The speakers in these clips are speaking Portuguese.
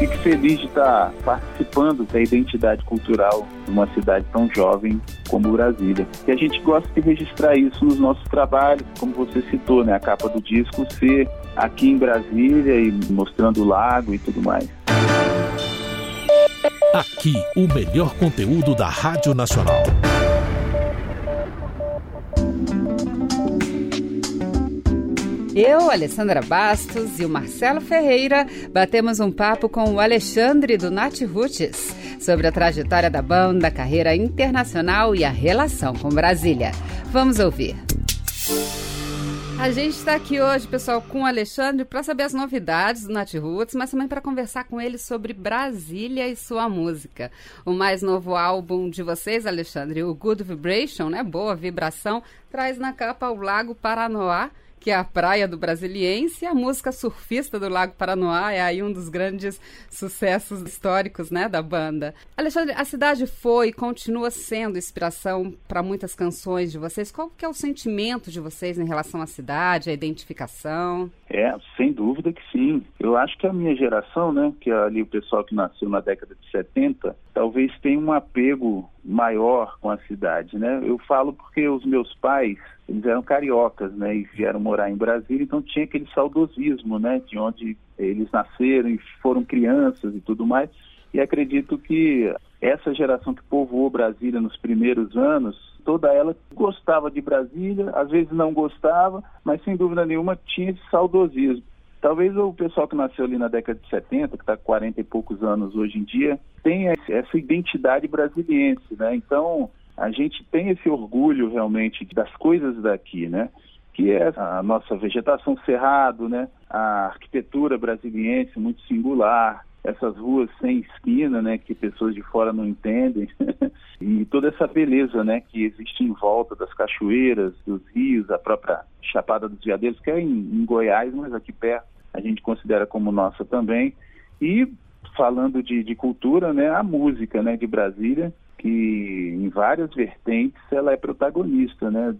fico feliz de estar participando da identidade cultural de uma cidade tão jovem como Brasília. E a gente gosta de registrar isso nos nossos trabalhos, como você citou, né? A capa do disco ser aqui em Brasília e mostrando o lago e tudo mais. Aqui, o melhor conteúdo da Rádio Nacional. Eu, Alessandra Bastos e o Marcelo Ferreira batemos um papo com o Alexandre do Nat Roots sobre a trajetória da banda, a carreira internacional e a relação com Brasília. Vamos ouvir. A gente está aqui hoje, pessoal, com o Alexandre para saber as novidades do Nat Roots, mas também para conversar com ele sobre Brasília e sua música. O mais novo álbum de vocês, Alexandre, o Good Vibration, né? Boa vibração, traz na capa o Lago Paranoá que é a praia do Brasiliense, a música surfista do Lago Paranoá é aí um dos grandes sucessos históricos, né, da banda. Alexandre, a cidade foi e continua sendo inspiração para muitas canções de vocês. Qual que é o sentimento de vocês em relação à cidade, a identificação? É, sem dúvida que sim. Eu acho que a minha geração, né, que é ali o pessoal que nasceu na década de 70, talvez tenha um apego maior com a cidade, né? Eu falo porque os meus pais eles eram cariocas, né, e vieram morar em Brasília, então tinha aquele saudosismo, né, de onde eles nasceram e foram crianças e tudo mais. E acredito que essa geração que povoou Brasília nos primeiros anos, toda ela gostava de Brasília, às vezes não gostava, mas sem dúvida nenhuma tinha esse saudosismo. Talvez o pessoal que nasceu ali na década de 70, que está com 40 e poucos anos hoje em dia, tenha essa identidade brasiliense, né? Então, a gente tem esse orgulho realmente das coisas daqui, né? Que é a nossa vegetação cerrado, né? A arquitetura brasiliense muito singular, essas ruas sem esquina, né? Que pessoas de fora não entendem e toda essa beleza, né? Que existe em volta das cachoeiras, dos rios, a própria Chapada dos Veadeiros, que é em, em Goiás, mas aqui perto a gente considera como nossa também. E falando de, de cultura, né? A música, né? De Brasília que em várias vertentes ela é protagonista, né?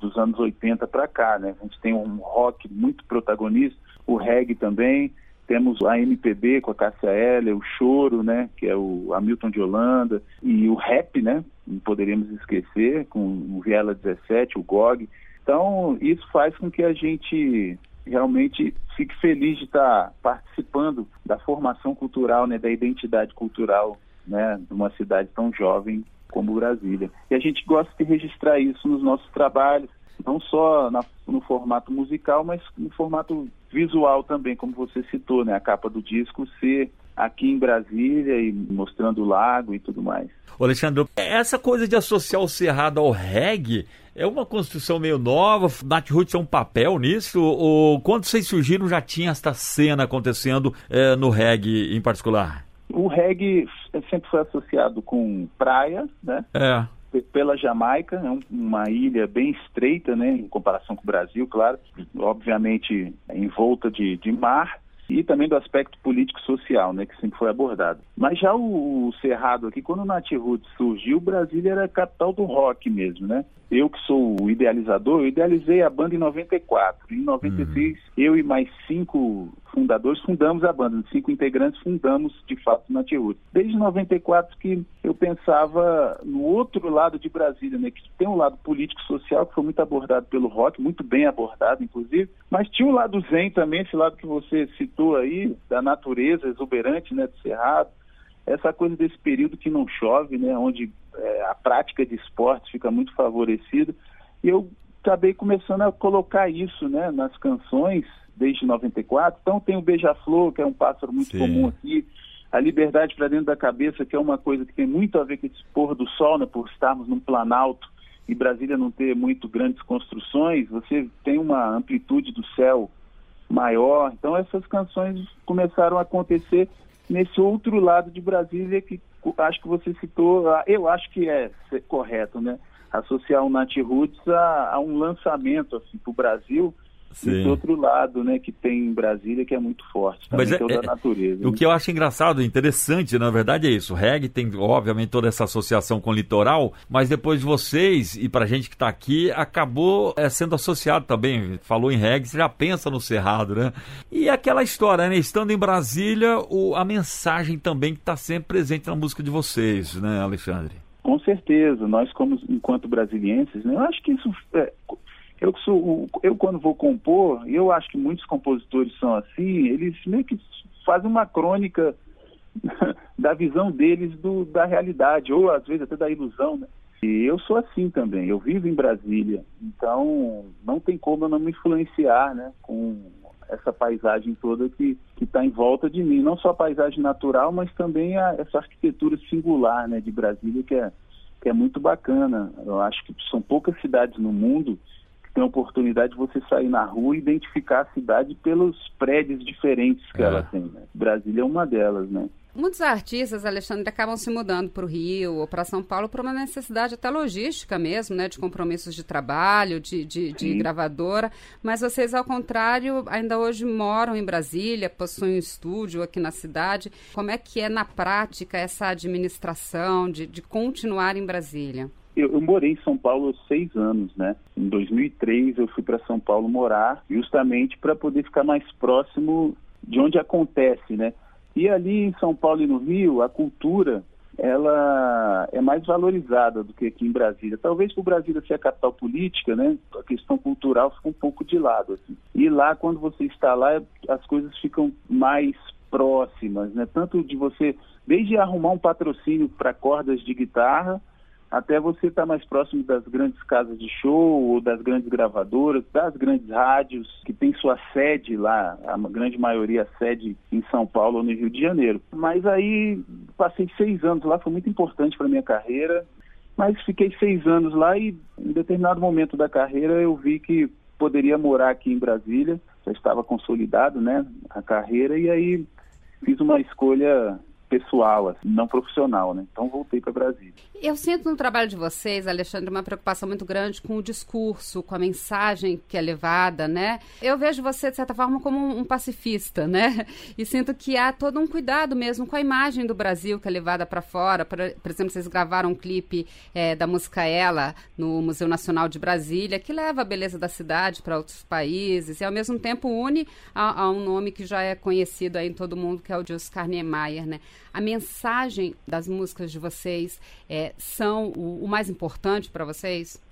Dos anos 80 para cá, né? A gente tem um rock muito protagonista, o reggae também, temos a MPB com a Cássia Eller, o choro, né? Que é o Hamilton de Holanda e o rap, né? Não poderíamos esquecer com o Viela 17, o GOG. Então isso faz com que a gente realmente fique feliz de estar participando da formação cultural, né? Da identidade cultural né, numa cidade tão jovem como Brasília. E a gente gosta de registrar isso nos nossos trabalhos, não só na, no formato musical, mas no formato visual também, como você citou, né, a capa do disco ser aqui em Brasília e mostrando o lago e tudo mais. Ô Alexandre, essa coisa de associar o Cerrado ao reggae é uma construção meio nova, Nat Roots é um papel nisso? Ou quando vocês surgiram já tinha esta cena acontecendo é, no reggae em particular? O reggae sempre foi associado com praia, né? É. Pela Jamaica, é uma ilha bem estreita, né? Em comparação com o Brasil, claro. Obviamente em volta de, de mar e também do aspecto político-social, né, que sempre foi abordado. Mas já o, o Cerrado aqui, quando o Natiruts surgiu, Brasília era a capital do rock mesmo, né? Eu que sou o idealizador, eu idealizei a banda em 94. Em 96, uhum. eu e mais cinco fundadores fundamos a banda, cinco integrantes fundamos de fato o Natiruts. Desde 94 que eu pensava no outro lado de Brasília, né, que tem um lado político-social que foi muito abordado pelo rock, muito bem abordado inclusive, mas tinha um lado zen também, esse lado que você citou aí, da natureza exuberante, né, do Cerrado, essa coisa desse período que não chove, né, onde é, a prática de esportes fica muito favorecida. E eu acabei começando a colocar isso né, nas canções desde 94. Então tem o Beija-Flor, que é um pássaro muito Sim. comum aqui, a liberdade para dentro da cabeça, que é uma coisa que tem muito a ver com esse pôr do sol, né, por estarmos num planalto e Brasília não ter muito grandes construções, você tem uma amplitude do céu maior. Então essas canções começaram a acontecer nesse outro lado de Brasília que acho que você citou, eu acho que é correto, né? Associar o Nat Roots a, a um lançamento assim, para o Brasil Sim. esse outro lado, né, que tem em Brasília que é muito forte, também, Mas é, que é o da natureza. O né? que eu acho engraçado, interessante, na verdade é isso. O reggae tem, obviamente, toda essa associação com o litoral, mas depois de vocês e pra gente que está aqui, acabou é, sendo associado também. Falou em reggae, você já pensa no Cerrado, né? E aquela história, né? Estando em Brasília, o, a mensagem também que está sempre presente na música de vocês, né, Alexandre? Com certeza, nós como enquanto brasilienses, né, eu acho que isso é, eu, sou, eu quando vou compor, e eu acho que muitos compositores são assim, eles meio que fazem uma crônica da visão deles do, da realidade, ou às vezes até da ilusão, né? E eu sou assim também, eu vivo em Brasília, então não tem como eu não me influenciar, né, com essa paisagem toda que está em volta de mim, não só a paisagem natural, mas também a, essa arquitetura singular, né, de Brasília que é que é muito bacana. Eu acho que são poucas cidades no mundo tem a oportunidade de você sair na rua e identificar a cidade pelos prédios diferentes que é. ela tem. Né? Brasília é uma delas, né? Muitos artistas, Alexandre, acabam se mudando para o Rio ou para São Paulo por uma necessidade até logística mesmo, né? De compromissos de trabalho, de, de, de gravadora. Mas vocês, ao contrário, ainda hoje moram em Brasília, possuem um estúdio aqui na cidade. Como é que é na prática essa administração de, de continuar em Brasília? Eu, eu, morei em São Paulo seis anos, né? Em 2003 eu fui para São Paulo morar, justamente para poder ficar mais próximo de onde acontece, né? E ali em São Paulo e no Rio, a cultura ela é mais valorizada do que aqui em Brasília. Talvez por Brasília ser a capital política, né? A questão cultural fica um pouco de lado. Assim. E lá, quando você está lá, as coisas ficam mais próximas, né? Tanto de você, desde arrumar um patrocínio para cordas de guitarra, até você estar tá mais próximo das grandes casas de show ou das grandes gravadoras, das grandes rádios, que tem sua sede lá, a grande maioria sede em São Paulo ou no Rio de Janeiro. Mas aí passei seis anos lá, foi muito importante para minha carreira, mas fiquei seis anos lá e em determinado momento da carreira eu vi que poderia morar aqui em Brasília, já estava consolidado, né, a carreira, e aí fiz uma escolha pessoal, assim, não profissional, né? Então voltei para Brasília. Eu sinto no trabalho de vocês, Alexandre, uma preocupação muito grande com o discurso, com a mensagem que é levada, né? Eu vejo você, de certa forma, como um pacifista, né? E sinto que há todo um cuidado mesmo com a imagem do Brasil que é levada para fora. Por, por, exemplo, vocês gravaram um clipe é, da música Ela no Museu Nacional de Brasília, que leva a beleza da cidade para outros países e, ao mesmo tempo, une a, a, um nome que já é conhecido aí em todo mundo, que é o de Oscar Niemeyer, né? A mensagem das músicas de vocês é, são o, o mais importante para vocês?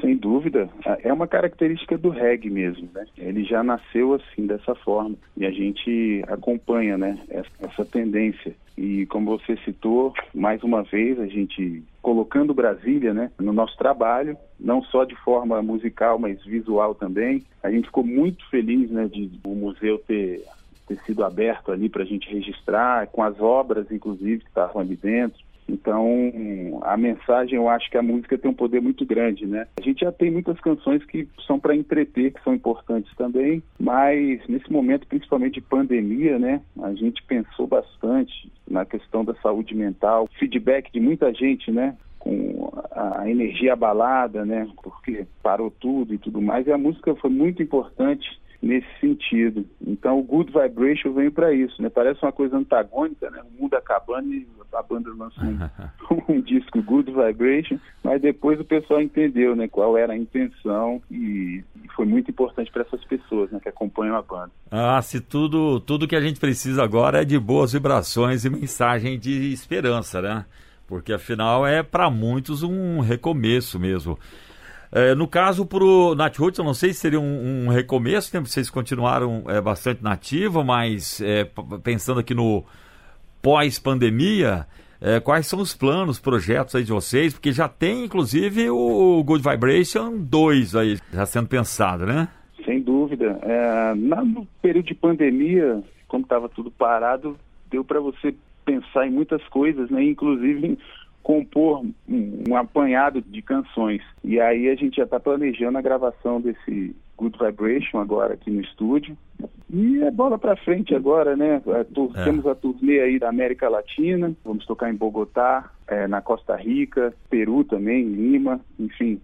Sem dúvida, é uma característica do reggae mesmo, né? Ele já nasceu assim dessa forma e a gente acompanha, né? Essa tendência e como você citou, mais uma vez a gente colocando Brasília, né? No nosso trabalho, não só de forma musical, mas visual também. A gente ficou muito feliz, né? De o museu ter ter sido aberto ali para a gente registrar, com as obras, inclusive, que estavam ali dentro. Então, a mensagem, eu acho que a música tem um poder muito grande, né? A gente já tem muitas canções que são para entreter, que são importantes também, mas nesse momento, principalmente de pandemia, né? A gente pensou bastante na questão da saúde mental, feedback de muita gente, né? com a energia abalada, né? Porque parou tudo e tudo mais. E a música foi muito importante nesse sentido. Então o Good Vibration veio para isso, né? Parece uma coisa antagônica, né? O mundo acabando e a banda lançou um, um, disco Good Vibration, mas depois o pessoal entendeu, né? Qual era a intenção e, e foi muito importante para essas pessoas, né? Que acompanham a banda. Ah, se tudo tudo que a gente precisa agora é de boas vibrações e mensagem de esperança, né? Porque afinal é para muitos um recomeço mesmo. É, no caso, para o Nat Roots, eu não sei se seria um, um recomeço, né? vocês continuaram é, bastante nativa, mas é, pensando aqui no pós-pandemia, é, quais são os planos, projetos aí de vocês? Porque já tem, inclusive, o Good Vibration 2 aí, já sendo pensado, né? Sem dúvida. É, no período de pandemia, como estava tudo parado, deu para você pensar em muitas coisas, né? Inclusive compor um, um, apanhado de canções. E aí a gente já está planejando a gravação desse Good Vibration agora aqui no estúdio. E é bola para frente agora, né? É. Temos a turnê aí da América Latina, vamos tocar em Bogotá, é, na Costa Rica, Peru também, Lima, enfim.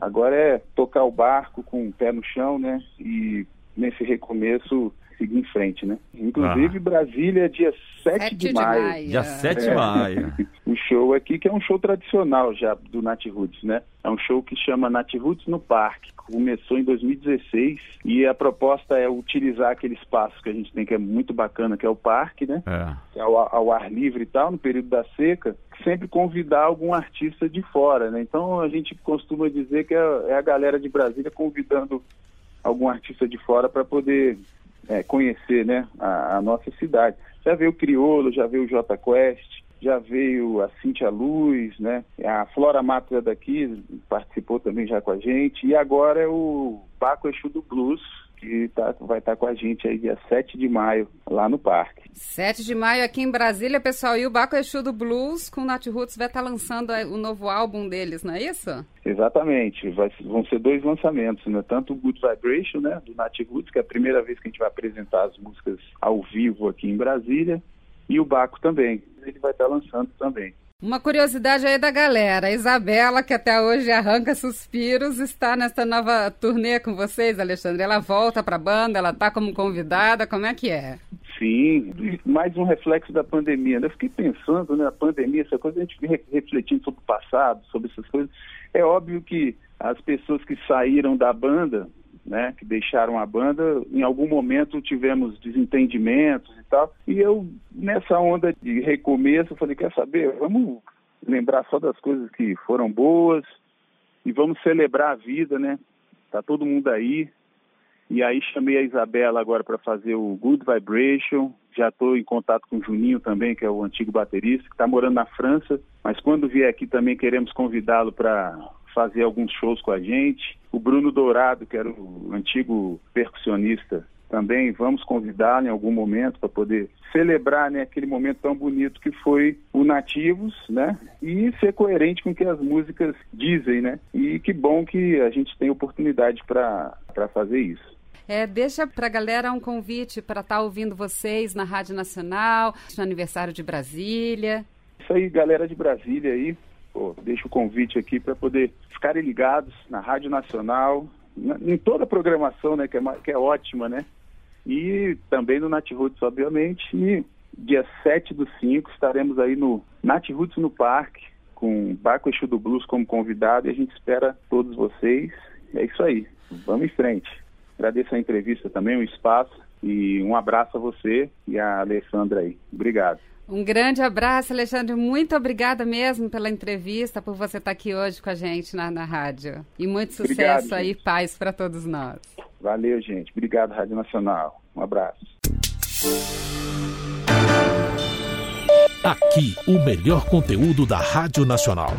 Agora é tocar o barco com o pé no chão, né? E nesse recomeço seguir em frente, né? Inclusive ah. Brasília, dia 7, 7 de, de maio. maio. Dia 7 de é. maio. o show aqui, que é um show tradicional já do Nat Roots, né? É um show que chama Nat Roots no Parque. Começou em 2016 e a proposta é utilizar aquele espaço que a gente tem que é muito bacana, que é o parque, né? É. é ao, ao ar livre e tal, no período da seca, sempre convidar algum artista de fora, né? Então a gente costuma dizer que é, é a galera de Brasília convidando algum artista de fora para poder é, conhecer né, a, a, nossa cidade. Já veio o Criolo, já veio o J Quest, já veio a Cintia Luz, né? A Flora Matra daqui participou também já com a gente. E agora é o Baco Exu do Blues, que tá, vai estar tá com a gente aí dia 7 de maio, lá no parque. 7 de maio aqui em Brasília, pessoal. E o Baco Exu do Blues com o Nat Roots vai estar tá lançando o novo álbum deles, não é isso? Exatamente. Vai, vão ser dois lançamentos, né? Tanto o Good Vibration, né? Do Nat Roots, que é a primeira vez que a gente vai apresentar as músicas ao vivo aqui em Brasília. E o Baco também. Ele vai estar lançando também. Uma curiosidade aí da galera, a Isabela, que até hoje arranca suspiros, está nessa nova turnê com vocês, Alexandre. Ela volta para a banda, ela está como convidada, como é que é? Sim, mais um reflexo da pandemia. Né? Eu fiquei pensando, né, a pandemia, essa coisa, a gente refletindo sobre o passado, sobre essas coisas. É óbvio que as pessoas que saíram da banda né, que deixaram a banda, em algum momento tivemos desentendimentos e tal. E eu, nessa onda de recomeço, falei, quer saber, vamos lembrar só das coisas que foram boas e vamos celebrar a vida, né? Tá todo mundo aí. E aí chamei a Isabela agora para fazer o Good Vibration. Já estou em contato com o Juninho também, que é o antigo baterista, que está morando na França. Mas quando vier aqui também queremos convidá-lo para fazer alguns shows com a gente. O Bruno Dourado, que era o antigo percussionista, também vamos convidá-lo em algum momento para poder celebrar né, aquele momento tão bonito que foi o Nativos, né? E ser coerente com o que as músicas dizem, né? E que bom que a gente tem oportunidade para fazer isso. É, deixa para a galera um convite para estar tá ouvindo vocês na Rádio Nacional, no aniversário de Brasília. Isso aí, galera de Brasília aí, pô, deixo o convite aqui para poder ficarem ligados na Rádio Nacional, na, em toda a programação, né, que é, que é ótima, né? E também no Roots, obviamente. E dia 7 do 5 estaremos aí no Roots no Parque, com Barco Exu do Blues como convidado e a gente espera todos vocês. É isso aí, vamos em frente. Agradeço a entrevista também, o espaço e um abraço a você e a Alessandra aí. Obrigado. Um grande abraço, Alexandre. Muito obrigada mesmo pela entrevista, por você estar aqui hoje com a gente na, na rádio. E muito sucesso Obrigado, aí, paz para todos nós. Valeu, gente. Obrigado, Rádio Nacional. Um abraço. Aqui, o melhor conteúdo da Rádio Nacional.